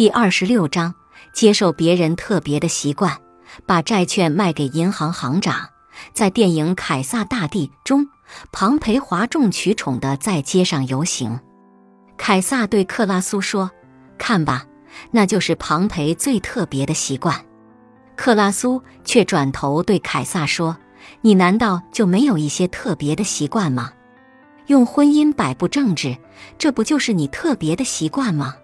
第二十六章：接受别人特别的习惯，把债券卖给银行行长。在电影《凯撒大帝》中，庞培哗众取宠地在街上游行。凯撒对克拉苏说：“看吧，那就是庞培最特别的习惯。”克拉苏却转头对凯撒说：“你难道就没有一些特别的习惯吗？用婚姻摆布政治，这不就是你特别的习惯吗？”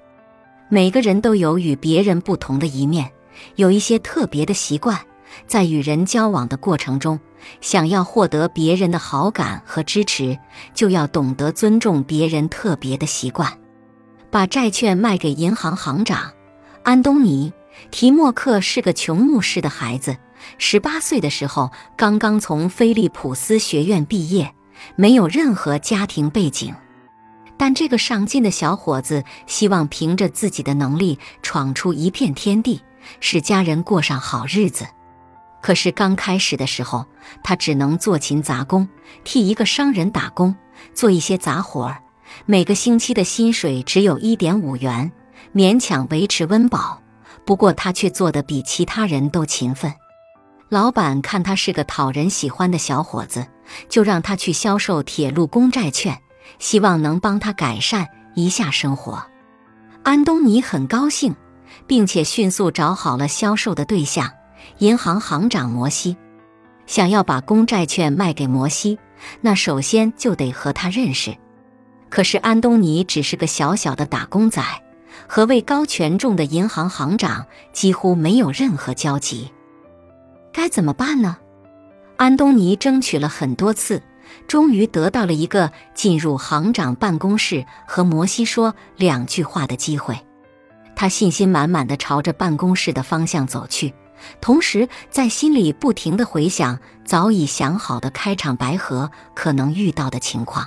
每个人都有与别人不同的一面，有一些特别的习惯，在与人交往的过程中，想要获得别人的好感和支持，就要懂得尊重别人特别的习惯。把债券卖给银行行长安东尼·提莫克是个穷牧师的孩子，十八岁的时候刚刚从菲利普斯学院毕业，没有任何家庭背景。但这个上进的小伙子希望凭着自己的能力闯出一片天地，使家人过上好日子。可是刚开始的时候，他只能做勤杂工，替一个商人打工，做一些杂活儿。每个星期的薪水只有一点五元，勉强维持温饱。不过他却做得比其他人都勤奋。老板看他是个讨人喜欢的小伙子，就让他去销售铁路公债券。希望能帮他改善一下生活，安东尼很高兴，并且迅速找好了销售的对象——银行行长摩西。想要把公债券卖给摩西，那首先就得和他认识。可是安东尼只是个小小的打工仔，和位高权重的银行行长几乎没有任何交集。该怎么办呢？安东尼争取了很多次。终于得到了一个进入行长办公室和摩西说两句话的机会，他信心满满的朝着办公室的方向走去，同时在心里不停的回想早已想好的开场白和可能遇到的情况。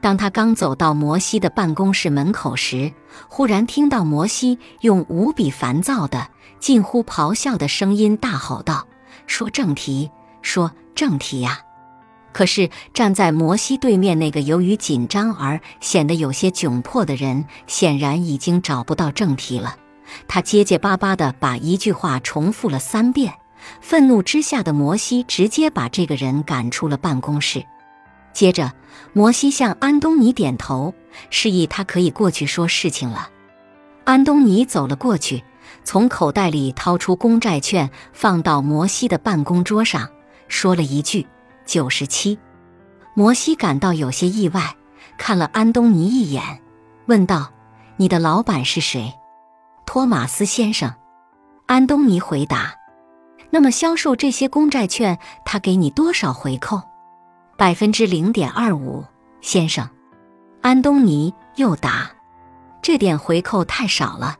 当他刚走到摩西的办公室门口时，忽然听到摩西用无比烦躁的、近乎咆哮的声音大吼道：“说正题，说正题呀！”可是站在摩西对面那个由于紧张而显得有些窘迫的人，显然已经找不到正题了。他结结巴巴地把一句话重复了三遍。愤怒之下的摩西直接把这个人赶出了办公室。接着，摩西向安东尼点头，示意他可以过去说事情了。安东尼走了过去，从口袋里掏出公债券，放到摩西的办公桌上，说了一句。九十七，摩西感到有些意外，看了安东尼一眼，问道：“你的老板是谁？”托马斯先生。安东尼回答：“那么销售这些公债券，他给你多少回扣？”百分之零点二五，先生。安东尼又答：“这点回扣太少了，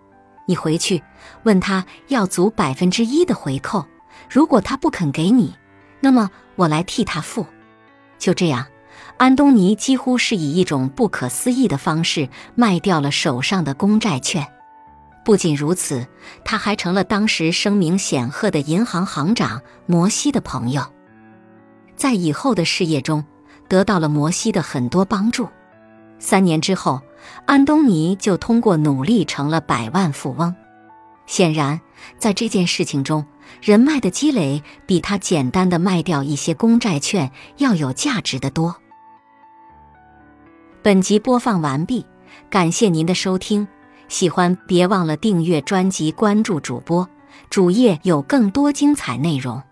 你回去问他要足百分之一的回扣。如果他不肯给你。”那么我来替他付。就这样，安东尼几乎是以一种不可思议的方式卖掉了手上的公债券。不仅如此，他还成了当时声名显赫的银行行长摩西的朋友，在以后的事业中得到了摩西的很多帮助。三年之后，安东尼就通过努力成了百万富翁。显然，在这件事情中，人脉的积累比他简单的卖掉一些公债券要有价值的多。本集播放完毕，感谢您的收听，喜欢别忘了订阅专辑、关注主播，主页有更多精彩内容。